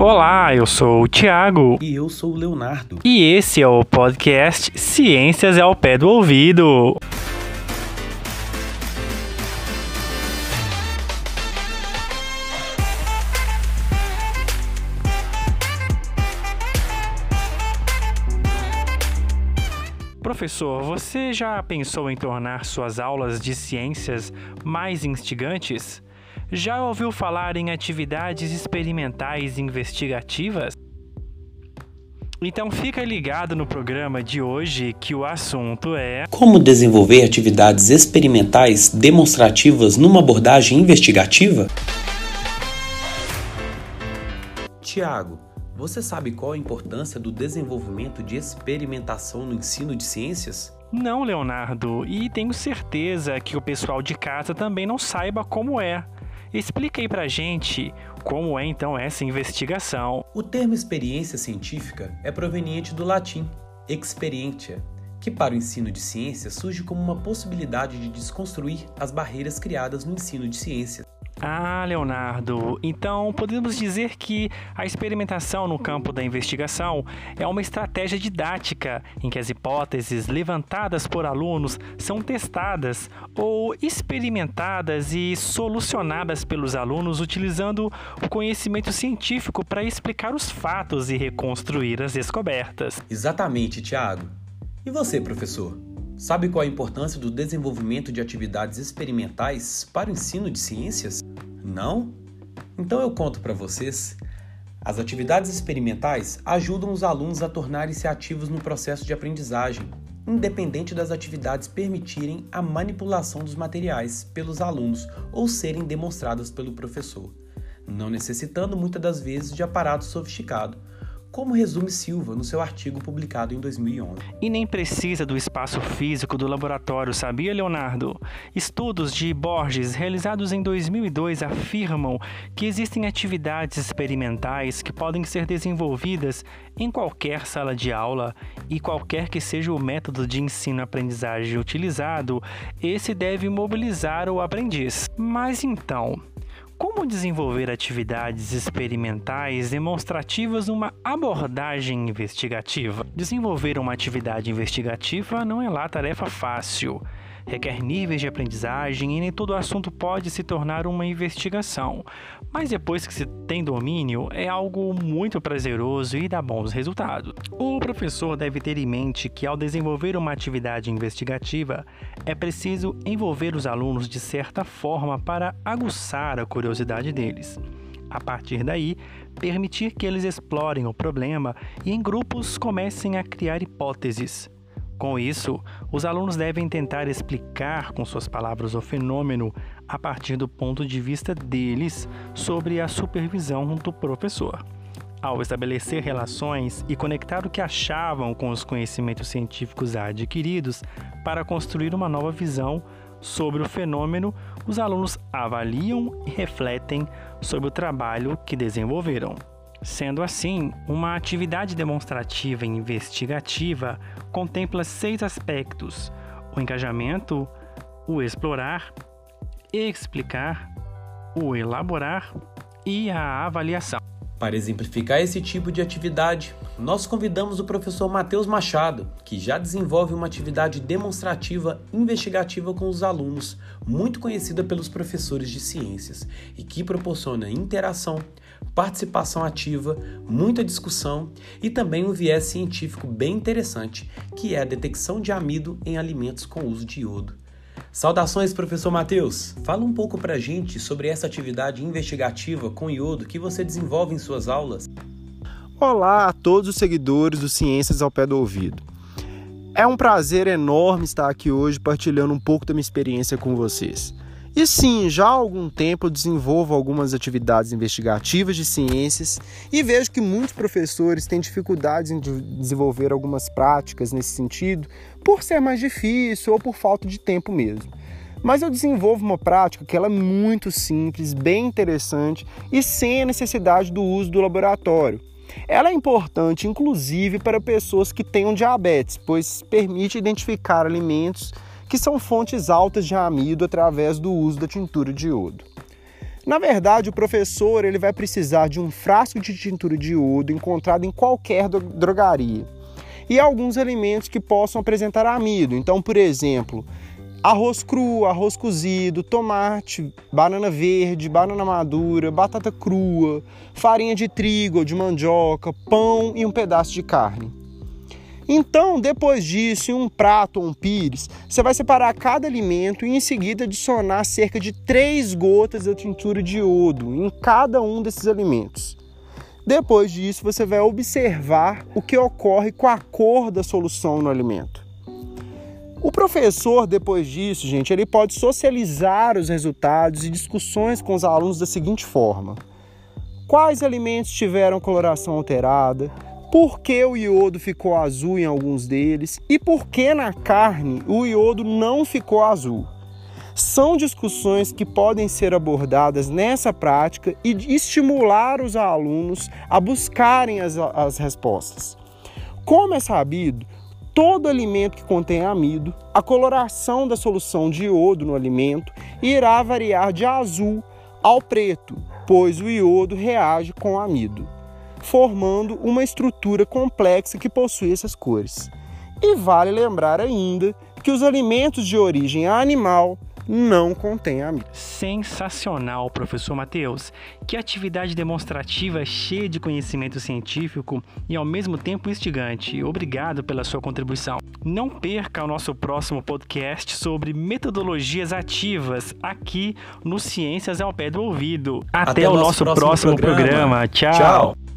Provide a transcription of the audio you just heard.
Olá, eu sou o Thiago. E eu sou o Leonardo. E esse é o podcast Ciências ao Pé do Ouvido. Professor, você já pensou em tornar suas aulas de ciências mais instigantes? Já ouviu falar em atividades experimentais investigativas? Então fica ligado no programa de hoje que o assunto é Como desenvolver atividades experimentais demonstrativas numa abordagem investigativa? Tiago, você sabe qual a importância do desenvolvimento de experimentação no ensino de ciências? Não, Leonardo, e tenho certeza que o pessoal de casa também não saiba como é. Explica aí pra gente como é então essa investigação. O termo experiência científica é proveniente do latim experientia, que para o ensino de ciências surge como uma possibilidade de desconstruir as barreiras criadas no ensino de ciências. Ah, Leonardo, então podemos dizer que a experimentação no campo da investigação é uma estratégia didática em que as hipóteses levantadas por alunos são testadas ou experimentadas e solucionadas pelos alunos utilizando o conhecimento científico para explicar os fatos e reconstruir as descobertas. Exatamente, Tiago. E você, professor? Sabe qual a importância do desenvolvimento de atividades experimentais para o ensino de ciências? Não? Então eu conto para vocês. As atividades experimentais ajudam os alunos a tornarem-se ativos no processo de aprendizagem, independente das atividades permitirem a manipulação dos materiais pelos alunos ou serem demonstradas pelo professor, não necessitando muitas das vezes de aparato sofisticado como resume Silva no seu artigo publicado em 2011. E nem precisa do espaço físico do laboratório, sabia, Leonardo? Estudos de Borges realizados em 2002 afirmam que existem atividades experimentais que podem ser desenvolvidas em qualquer sala de aula e qualquer que seja o método de ensino-aprendizagem utilizado, esse deve mobilizar o aprendiz. Mas então, como desenvolver atividades experimentais demonstrativas numa abordagem investigativa? Desenvolver uma atividade investigativa não é lá tarefa fácil requer níveis de aprendizagem e nem todo assunto pode se tornar uma investigação. Mas depois que se tem domínio, é algo muito prazeroso e dá bons resultados. O professor deve ter em mente que ao desenvolver uma atividade investigativa, é preciso envolver os alunos de certa forma para aguçar a curiosidade deles. A partir daí, permitir que eles explorem o problema e em grupos comecem a criar hipóteses. Com isso, os alunos devem tentar explicar com suas palavras o fenômeno a partir do ponto de vista deles sobre a supervisão do professor. Ao estabelecer relações e conectar o que achavam com os conhecimentos científicos adquiridos para construir uma nova visão sobre o fenômeno, os alunos avaliam e refletem sobre o trabalho que desenvolveram. Sendo assim, uma atividade demonstrativa e investigativa contempla seis aspectos: o engajamento, o explorar, explicar, o elaborar e a avaliação. Para exemplificar esse tipo de atividade, nós convidamos o professor Matheus Machado, que já desenvolve uma atividade demonstrativa investigativa com os alunos, muito conhecida pelos professores de ciências, e que proporciona interação, participação ativa, muita discussão e também um viés científico bem interessante, que é a detecção de amido em alimentos com uso de iodo. Saudações, professor Matheus! Fala um pouco pra gente sobre essa atividade investigativa com iodo que você desenvolve em suas aulas. Olá a todos os seguidores do Ciências ao Pé do Ouvido. É um prazer enorme estar aqui hoje partilhando um pouco da minha experiência com vocês. E sim, já há algum tempo eu desenvolvo algumas atividades investigativas de ciências e vejo que muitos professores têm dificuldades em desenvolver algumas práticas nesse sentido por ser mais difícil ou por falta de tempo mesmo. Mas eu desenvolvo uma prática que ela é muito simples, bem interessante e sem a necessidade do uso do laboratório. Ela é importante, inclusive, para pessoas que tenham diabetes, pois permite identificar alimentos que são fontes altas de amido através do uso da tintura de iodo. Na verdade, o professor ele vai precisar de um frasco de tintura de iodo encontrado em qualquer drogaria e alguns alimentos que possam apresentar amido. Então, por exemplo, arroz cru, arroz cozido, tomate, banana verde, banana madura, batata crua, farinha de trigo ou de mandioca, pão e um pedaço de carne. Então, depois disso, em um prato ou um pires, você vai separar cada alimento e em seguida adicionar cerca de 3 gotas da tintura de iodo em cada um desses alimentos. Depois disso, você vai observar o que ocorre com a cor da solução no alimento. O professor, depois disso, gente, ele pode socializar os resultados e discussões com os alunos da seguinte forma: quais alimentos tiveram coloração alterada, por que o iodo ficou azul em alguns deles e por que na carne o iodo não ficou azul. São discussões que podem ser abordadas nessa prática e estimular os alunos a buscarem as, as respostas. Como é sabido, todo alimento que contém amido, a coloração da solução de iodo no alimento irá variar de azul ao preto, pois o iodo reage com o amido, formando uma estrutura complexa que possui essas cores. E vale lembrar ainda que os alimentos de origem animal não contém amido. Sensacional, professor Matheus. Que atividade demonstrativa cheia de conhecimento científico e ao mesmo tempo instigante. Obrigado pela sua contribuição. Não perca o nosso próximo podcast sobre metodologias ativas aqui no Ciências ao Pé do Ouvido. Até, Até o nosso próximo, próximo programa. programa. Tchau. Tchau.